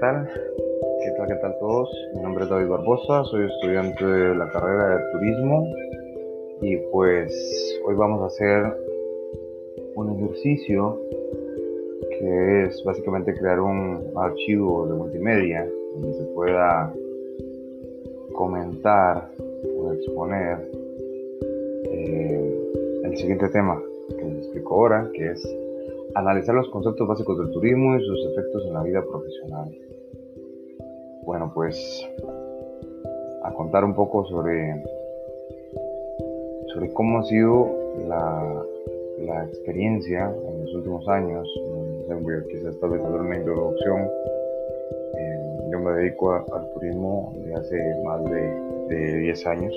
tal? ¿Qué tal, qué tal todos? Mi nombre es David Barbosa, soy estudiante de la carrera de turismo y pues hoy vamos a hacer un ejercicio que es básicamente crear un archivo de multimedia donde se pueda comentar o exponer eh, el siguiente tema que les explico ahora, que es analizar los conceptos básicos del turismo y sus efectos en la vida profesional. Bueno, pues a contar un poco sobre, sobre cómo ha sido la, la experiencia en los últimos años. Quizás tal vez una introducción. Eh, yo me dedico al turismo de hace más de, de 10 años.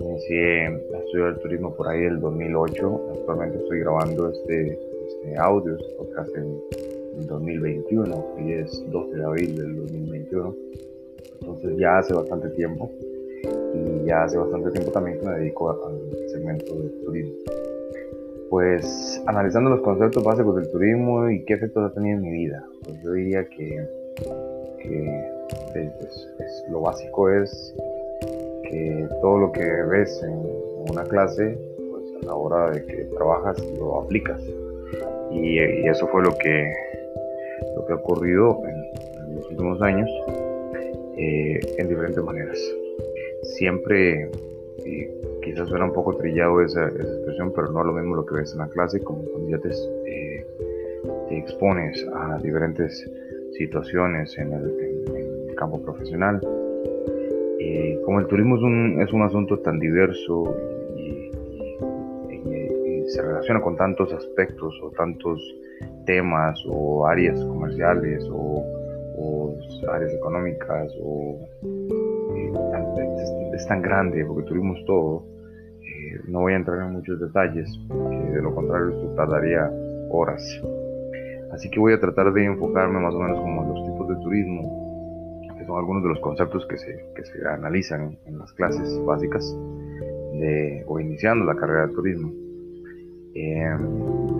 Inicié a estudiar el turismo por ahí del 2008. Actualmente estoy grabando este este, audios, podcast en, 2021, hoy es 12 de abril del 2021, entonces ya hace bastante tiempo. Y ya hace bastante tiempo también que me dedico al segmento del turismo. Pues analizando los conceptos básicos del turismo y qué efectos ha tenido en mi vida, pues yo diría que, que pues, lo básico es que todo lo que ves en una clase, pues a la hora de que trabajas lo aplicas. Y, eso fue lo que, lo que ha ocurrido en, los últimos años eh, en diferentes maneras. Siempre, quizás suena un poco trillado esa, expresión, pero no es lo mismo lo que ves en la clase como cuando ya te, eh, expones a diferentes situaciones en el, campo profesional. Eh, como el turismo es un, es un asunto tan diverso se relaciona con tantos aspectos o tantos temas o áreas comerciales o, áreas económicas o eh, es, tan grande porque tuvimos todo eh, no voy a entrar en muchos detalles de lo contrario esto tardaría horas. Así que voy a tratar de enfocarme más o menos como los tipos de turismo que son algunos de los conceptos que se, que se analizan en las clases básicas o iniciando la carrera de turismo. Eh,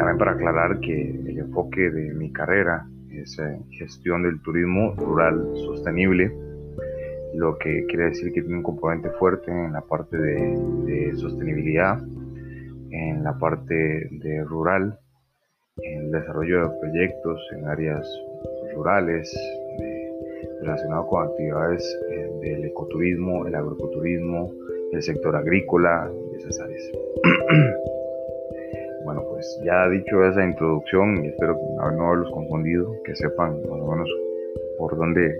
también para aclarar que el enfoque de mi carrera es eh, gestión del turismo rural sostenible, lo que quiere decir que tiene un componente fuerte en la parte de, sostenibilidad, en la parte de rural, en el desarrollo de proyectos en áreas rurales relacionados con actividades eh, del ecoturismo, el agroecoturismo, el sector agrícola y esas áreas. Pues ya dicho esa introducción, y espero no haberlos confundido, que sepan más o menos por dónde,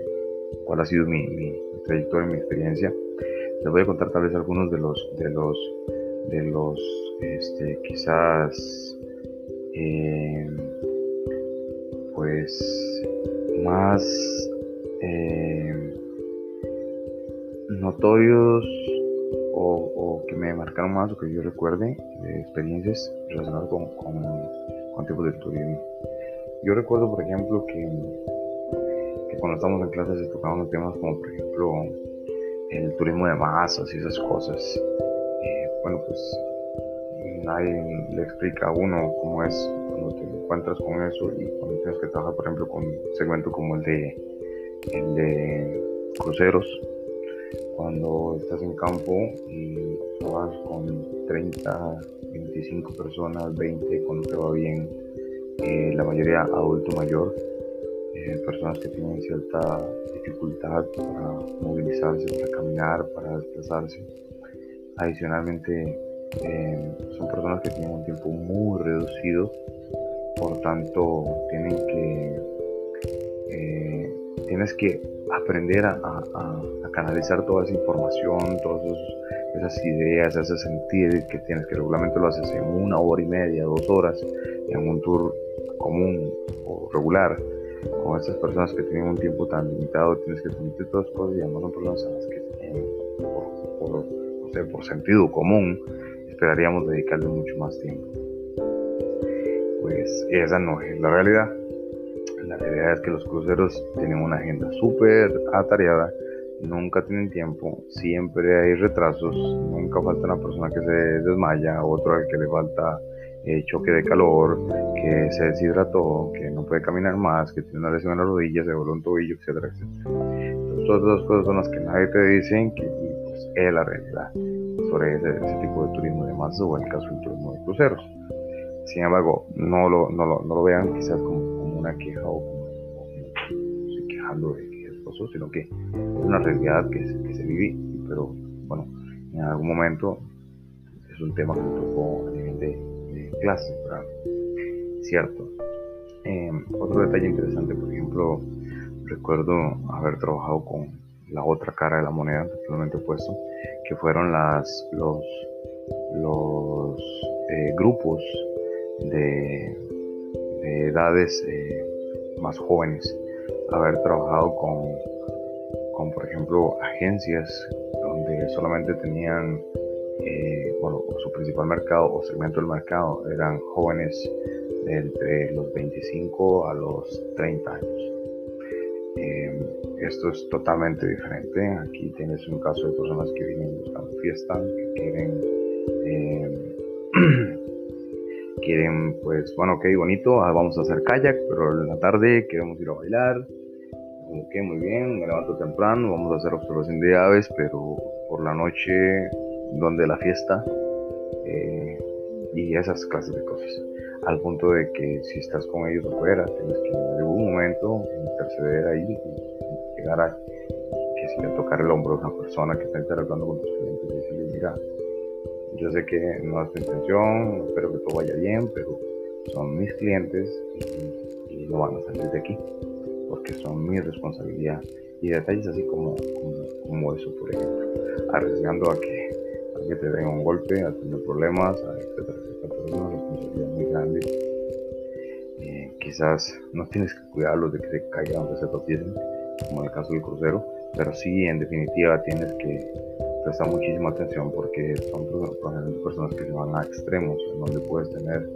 cuál ha sido mi, mi trayectoria, mi experiencia, les voy a contar tal vez algunos de los, de los, de los, este, quizás, eh, pues, más eh, notorios o, que me marcaron más o que yo recuerde de experiencias relacionadas con, con, tipos de turismo. Yo recuerdo, por ejemplo, que, cuando estamos en clases se tocaban temas como, por ejemplo, el turismo de masas y esas cosas. Eh, bueno, pues nadie le explica a uno cómo es cuando te encuentras con eso y cuando tienes que trabajar, por ejemplo, con un segmento como el de, el de cruceros cuando estás en campo y vas con 30, 25 personas, 20 cuando te va bien, eh, la mayoría adulto mayor, eh, personas que tienen cierta dificultad para movilizarse, para caminar, para desplazarse. Adicionalmente, eh, son personas que tienen un tiempo muy reducido, por tanto, tienen que, tienes que aprender a, canalizar toda esa información, todas esas ideas, ese sentir que tienes que regularmente lo haces en una hora y media, dos horas, en un tour común o regular, con estas personas que tienen un tiempo tan limitado, tienes que transmitir todas las cosas y además son personas a las que por, por sentido común esperaríamos dedicarle mucho más tiempo. Pues esa no es la realidad la realidad es que los cruceros tienen una agenda súper atareada, nunca tienen tiempo, siempre hay retrasos, nunca falta una persona que se desmaya, otro al que le falta eh, choque de calor, que se deshidrató, que no puede caminar más, que tiene una lesión en la rodilla, se voló un tobillo, etcétera, etcétera. Entonces, todas esas cosas son las que nadie te dicen que pues, es la realidad sobre ese, tipo de turismo de masas o en el caso del turismo de cruceros. Sin embargo, no lo, no lo, no lo vean quizás como, una queja o estoy quejando de que pasó, sino que es una realidad que, que se vive, pero bueno, en algún momento es un tema que me tocó a nivel de, clase, cierto. Em, otro detalle interesante, por ejemplo, recuerdo haber trabajado con la otra cara de la moneda, totalmente opuesto, que fueron las, los, los eh, grupos de, edades eh, más jóvenes, haber trabajado con, con, por ejemplo, agencias donde solamente tenían eh, bueno, su principal mercado o segmento del mercado eran jóvenes de entre los 25 a los 30 años. Eh, esto es totalmente diferente. Aquí tienes un caso de personas que vienen buscando fiesta, que quieren, quieren, pues, bueno, ok, bonito, ah, vamos a hacer kayak, pero en la tarde queremos ir a bailar. Ok, muy bien, me levanto temprano, vamos a hacer observación de aves, pero por la noche donde la fiesta eh, y esas clases de cosas. Al punto de que si estás con ellos afuera, tienes que en algún momento interceder ahí y llegar a que si le tocar el hombro a una persona que está interactuando con tus clientes y decirle, mira, yo sé que no es tu intención, espero que todo vaya bien, pero son mis clientes y, no van a salir de aquí porque son mi responsabilidad y detalles así como, como, eso, por ejemplo, arriesgando a que que te den un golpe, a tener problemas, etcétera, etcétera. Pero es muy grande. Eh, quizás no tienes que cuidarlos de que se caigan aunque se tropiecen, como en el caso del crucero, pero sí, en definitiva, tienes que prestar muchísima atención porque son personas que se van a extremos, en donde puedes tener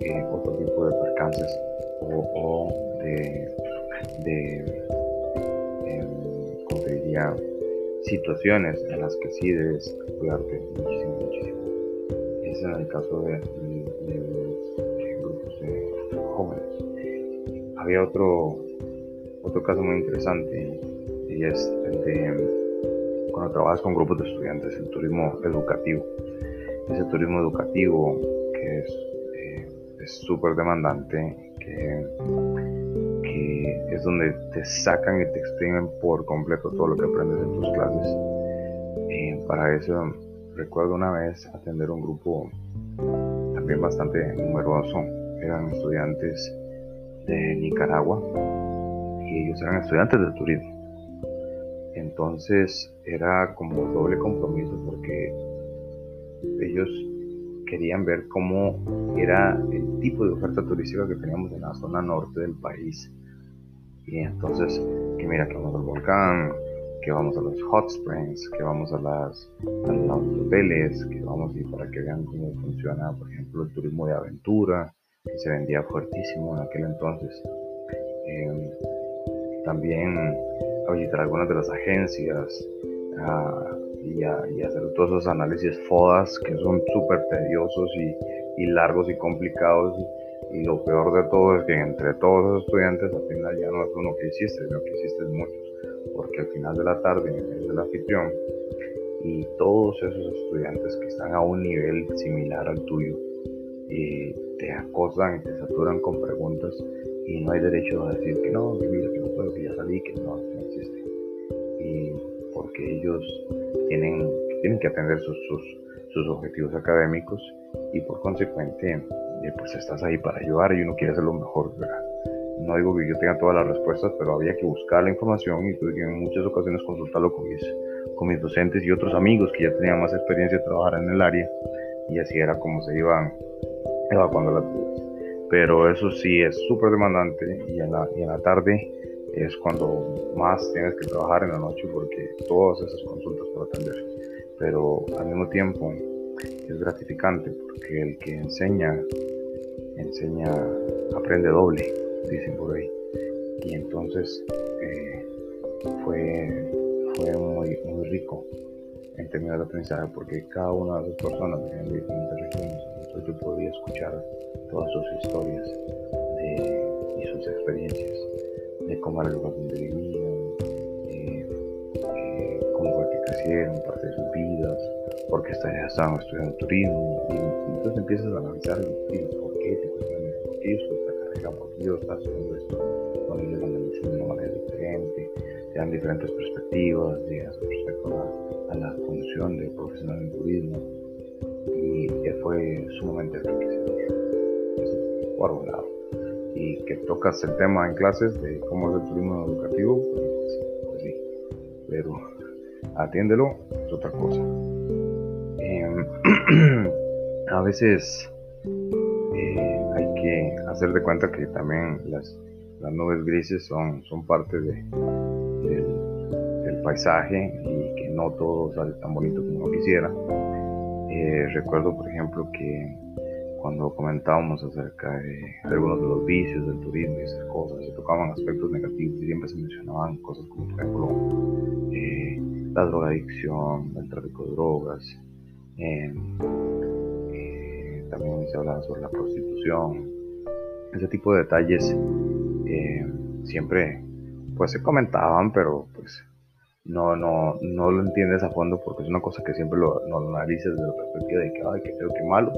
eh, otro tipo de percances o, de, de eh, ¿cómo te diría? situaciones en las que sí debes cuidarte muchísimo, muchísimo. Es el caso de, los grupos de jóvenes. Había otro, otro caso muy interesante y es el de cuando trabajas con grupos de estudiantes, el turismo educativo. Ese turismo educativo que es eh, súper demandante, que es donde te sacan y te exprimen por completo todo lo que aprendes en tus clases. Eh, para eso recuerdo una vez atender un grupo también bastante numeroso. Eran estudiantes de Nicaragua y ellos eran estudiantes de turismo. Entonces era como doble compromiso porque ellos querían ver cómo era el tipo de oferta turística que teníamos en la zona norte del país y entonces, que mira que vamos al volcán, que vamos a los hot springs, que vamos a, las, a los hoteles, que vamos y para que vean cómo funciona, por ejemplo, el turismo de aventura, que se vendía fuertísimo en aquel entonces. Em, también a visitar algunas de las agencias y, a, hacer todos esos análisis FODAS que son súper tediosos y, y largos y complicados y lo peor de todo es que entre todos los estudiantes al final ya no es uno que hiciste, sino que hiciste muchos. Porque al final de la tarde es el anfitrión y todos esos estudiantes que están a un nivel similar al tuyo y te acosan y te saturan con preguntas y no hay derecho a decir que no, que mira, que no puedo, que ya salí, que no, no existe. Y porque ellos tienen, tienen que atender sus, sus, objetivos académicos y por consecuente pues estás ahí para ayudar y uno quiere hacer lo mejor, No digo que yo tenga todas las respuestas, pero había que buscar la información y tuve en muchas ocasiones consultarlo con mis, con mis docentes y otros amigos que ya tenían más experiencia de trabajar en el área y así era como se iban evacuando las dudas. Pero eso sí es súper demandante y en, la, y en la tarde es cuando más tienes que trabajar en la noche porque todas esas consultas por atender. Pero al mismo tiempo es gratificante porque el que enseña, enseña, aprende doble, dicen por ahí. Y entonces eh, fue, fue muy, muy rico en términos de aprendizaje porque cada una de esas personas de diferentes regiones, después yo podía escuchar todas sus historias y sus experiencias, de cómo era el lugar donde vivían, eh, eh, cómo fue que crecieron, parte de sus vidas, por qué estaban estudiando turismo, y, entonces empiezas a analizar por qué te por qué yo esta carrera, por qué yo estoy haciendo esto, cuando ellos analizan de una manera diferente, te dan diferentes perspectivas, llegas a, a la función de profesional en turismo, y fue sumamente enriquecedor. por un lado. Y que tocas el tema en clases de cómo es el turismo educativo, pues, pues sí, pero atiéndelo, es otra cosa. Em, a veces eh, hay que hacer de cuenta que también las, nubes grises son, son parte de, del, del paisaje y que no todo sale tan bonito como uno quisiera. Eh, recuerdo, por ejemplo, que cuando comentábamos acerca de algunos de los vicios del turismo y esas cosas, se tocaban aspectos negativos y siempre se mencionaban cosas como, por ejemplo, eh, la drogadicción, el tráfico de drogas, em, eh, también se hablaba sobre la prostitución, ese tipo de detalles siempre pues se comentaban, pero pues no, no, no lo entiendes a fondo porque es una cosa que siempre lo, lo analizas desde la perspectiva de que, ay, que feo, que malo,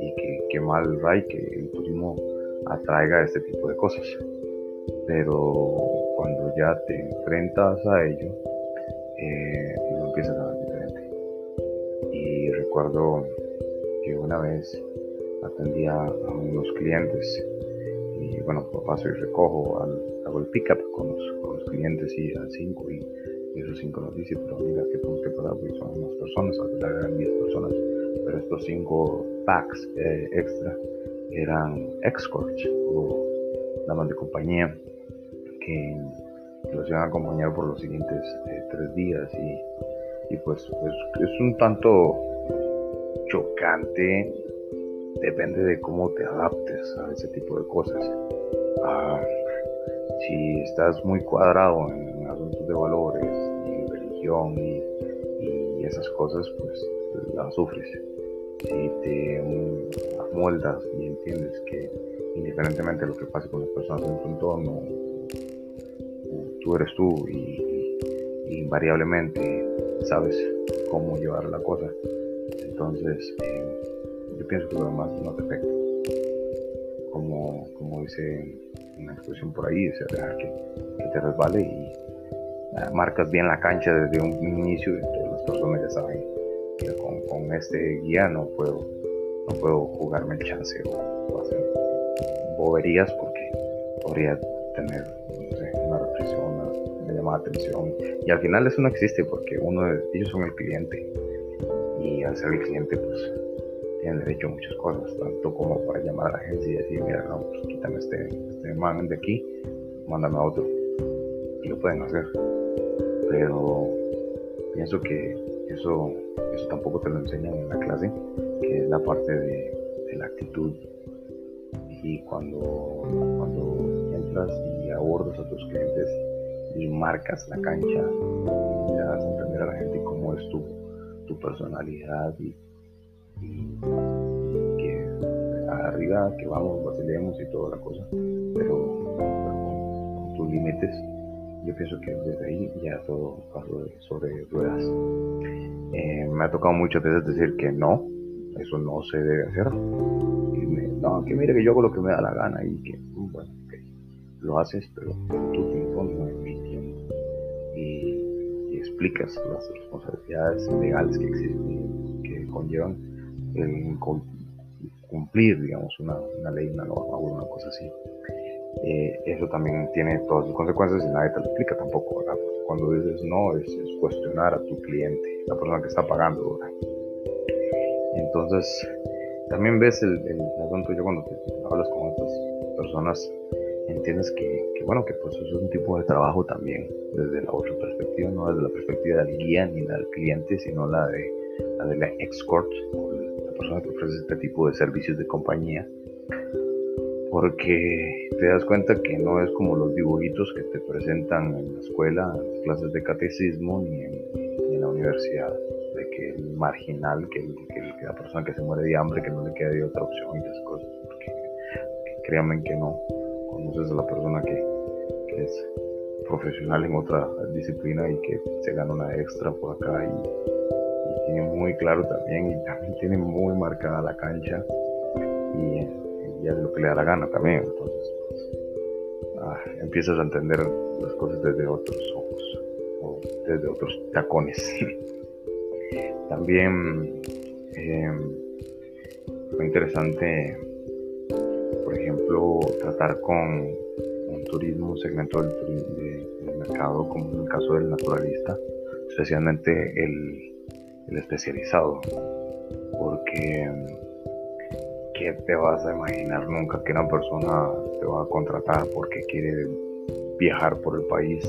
y que, que mal, Ray, que el turismo atraiga este tipo de cosas. Pero cuando ya te enfrentas a ello, eh, lo empiezas a ver diferente. Y recuerdo que una vez atendía a unos clientes y bueno, paso y recojo, al, hago el pick-up con los, con los clientes y a 5 y esos cinco nos dice, pero mira que tenemos que pagar porque son unas personas, al final eran 10 personas, pero estos cinco packs eh, extra eran escorts o damas de compañía que los iban a acompañar por los siguientes eh, días y, y pues, pues, es un tanto chocante. Depende de cómo te adaptes a ese tipo de cosas. Ah, si estás muy cuadrado en asuntos de valores y, esas cosas, pues las sufres. Si te amoldas y entiendes que indiferentemente de lo que pase con las personas en tu entorno, tú eres tú y, invariablemente sabes cómo llevar la cosa. Entonces, eh, yo pienso que lo demás no te afecta. Como, como dice una expresión por ahí, o sea, dejar que, que te resbale y marcas bien la cancha desde un inicio y todas las personas ya saben que con, este guía no puedo, no puedo jugarme el chance o, hacer boberías porque podría tener una represión, una, llamada de atención y al final eso no existe porque uno de ellos son el cliente y al ser el cliente pues tienen derecho a muchas cosas, tanto como para llamar a la agencia y decir, mira, no, pues quítame este, este man de aquí, mándame a otro. Y lo pueden hacer pero pienso que eso, eso tampoco te lo enseñan en la clase, que es la parte de, la actitud. Y cuando, cuando entras y abordas a tus clientes y marcas la cancha, y le das a entender a la gente cómo es tu, tu personalidad y, que arriba que vamos, vacilemos y toda la cosa, pero, con tus límites yo pienso que desde ahí ya todo pasó sobre ruedas. Eh, me ha tocado muchas veces decir que no, eso no se debe hacer. no, que mire que yo hago lo que me da la gana y que, mm, bueno, lo haces, pero tu tiempo no mi tiempo. Y, explicas las responsabilidades legales que existen, que conllevan el cumplir, digamos, una, una ley, una norma o una cosa así. Eh, eso también tiene todas sus consecuencias y nadie te lo explica tampoco, cuando dices no, es, cuestionar a tu cliente, la persona que está pagando. Entonces, también ves el, el, asunto, yo cuando te, hablas con otras personas, entiendes que, bueno, que pues es un tipo de trabajo también, desde la otra perspectiva, no desde la perspectiva del guía ni del cliente, sino la de la de la escort, la persona que ofrece este tipo de servicios de compañía porque te das cuenta que no es como los dibujitos que te presentan en la escuela, en las clases de catecismo ni en, la universidad, de que el marginal, que aquella persona que se muere de hambre, que no le queda de otra opción y esas cosas, porque, créanme que no, conoces a la persona que, que, es profesional en otra disciplina y que se gana una extra por acá y, tiene muy claro también y también tiene muy marcada la cancha y, y hace lo que le da la gana también, entonces pues, ah, empiezas a entender las cosas desde otros ojos o desde otros tacones. También eh, fue interesante, por ejemplo, tratar con un turismo, un segmento del, mercado, como en el caso del naturalista, especialmente el, especializado, porque ¿qué te vas a imaginar nunca que una persona te va a contratar porque quiere viajar por el país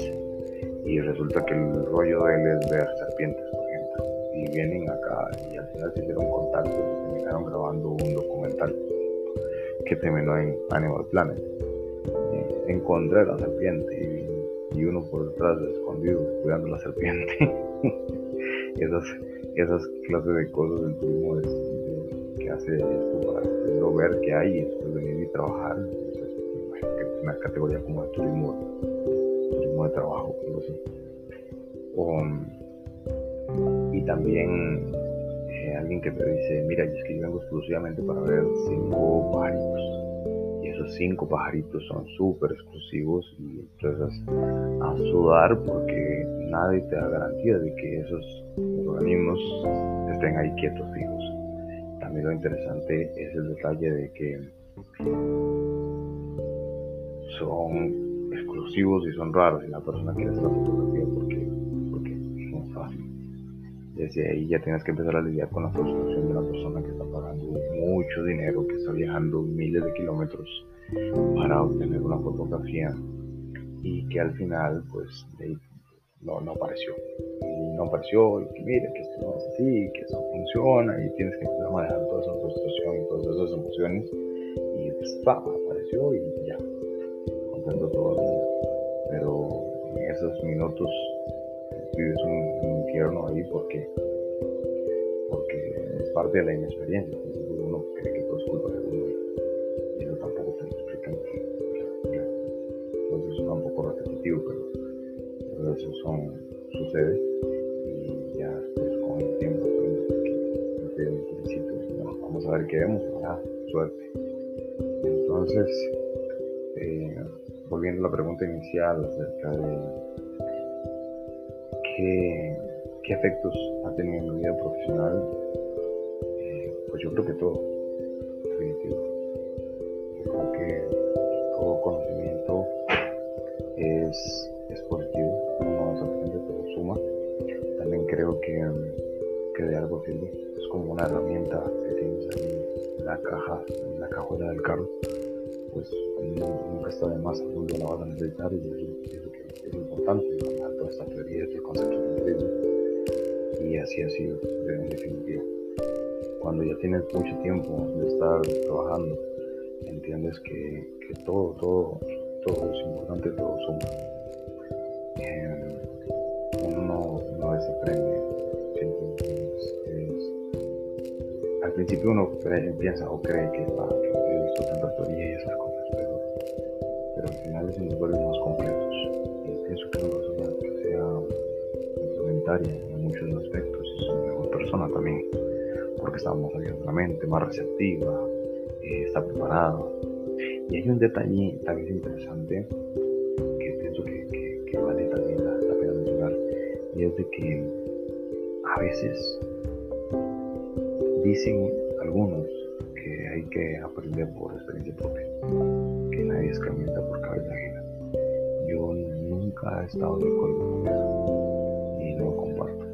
y resulta que el rollo de él es ver serpientes? y vienen acá y al final se hicieron contacto y terminaron grabando un documental que terminó en Animal Planet. Encontré la serpiente y, uno por detrás escondido cuidando la serpiente. esas, esas clases de cosas del turismo que hace esto para ver qué hay y después venir y trabajar. Entonces, es una categoría como el turismo, turismo de trabajo, algo así. O, y también eh, alguien que te dice, mira, es que yo vengo exclusivamente para ver cinco pajaritos. Y esos cinco pajaritos son súper exclusivos y entonces a sudar porque nadie te da garantía de que esos organismos estén ahí quietos, fijos. También lo interesante es el detalle de que son exclusivos y son raros y la persona quiere hacer la fotografía porque, porque es fácil desde ahí ya tienes que empezar a lidiar con la frustración de una persona que está pagando mucho dinero, que está viajando miles de kilómetros para obtener una fotografía y que al final pues no, no apareció. Y no apareció y que mire que esto no es así, que eso funciona y tienes que empezar a manejar toda esa frustración y todas esas emociones y pues apareció y ya, contento todo el mundo. Pero en esos minutos vives un, infierno ahí porque, porque es parte de la inexperiencia. Sucede y ya después con el tiempo el principio, bueno, vamos a ver qué vemos, ah, suerte. Entonces, eh, volviendo a la pregunta inicial acerca de ¿Qué, efectos ha tenido en mi vida profesional? Eh, pues yo creo que todo, es como una herramienta que tienes ahí en la caja, en la cajuela del carro pues nunca está de más algún día la vas a necesitar y eso, que es importante, toda esta teoría, este concepto de turismo y así ha sido en definitiva. Cuando ya tienes mucho tiempo de estar trabajando, entiendes que, que todo, todo, todo es importante, todo suma. Al principio uno piensa o cree que, va, que he visto tanta teoría y esas cosas, pero, pero al final se nos vuelven más completos. Y pienso que una persona que sea complementaria en muchos aspectos es una mejor persona también, porque está más abierta la mente, más receptiva, eh, está preparada. Y hay un detalle también interesante que pienso que, que, vale también la, la pena mencionar, y es de que a veces dicen algunos que hay que aprender por experiencia propia, que nadie escarmienta por cabeza ajena. Yo nunca he estado de acuerdo con eso y no lo comparto,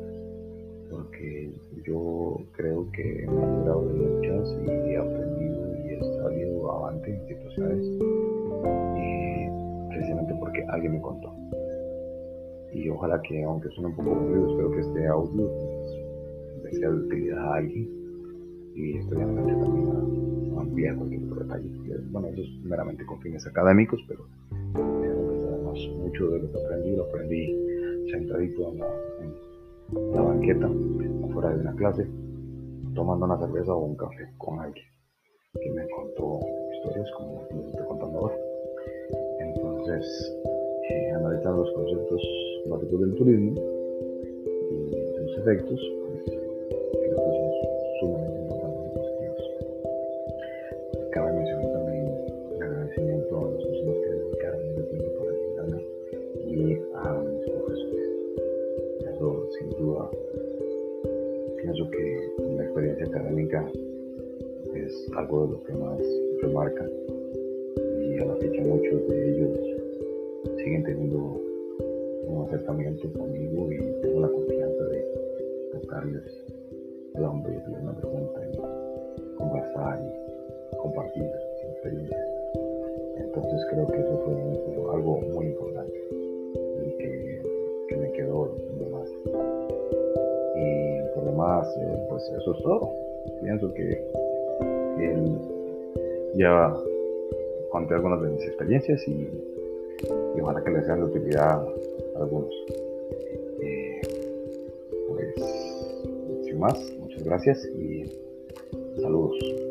porque yo creo que me he librado de muchas y he aprendido y he salido avante en situaciones eh, precisamente porque alguien me contó. Y ojalá que, aunque suene un poco aburrido, espero que este audio sea de utilidad a alguien y estoy también a, ampliar cualquier otro detalle. Bueno, eso es meramente con fines académicos, pero además mucho de lo que aprendí lo aprendí sentadito en la, banqueta, afuera de una clase, tomando una cerveza o un café con alguien que me contó historias como les estoy contando ahora. Entonces, eh, analizar los conceptos básicos del turismo y sus efectos, y a la fecha muchos de ellos siguen teniendo un acercamiento conmigo y tengo la confianza de tocarles el hombro y hacerles una pregunta y conversar y compartir experiencias. Entonces creo que eso fue algo muy importante y que, me quedó de más. Y por demás, eh, pues eso es todo. Pienso que él ya conté algunas de mis experiencias y, y ojalá que les sean de utilidad a algunos. Eh, pues, sin más, muchas gracias y saludos.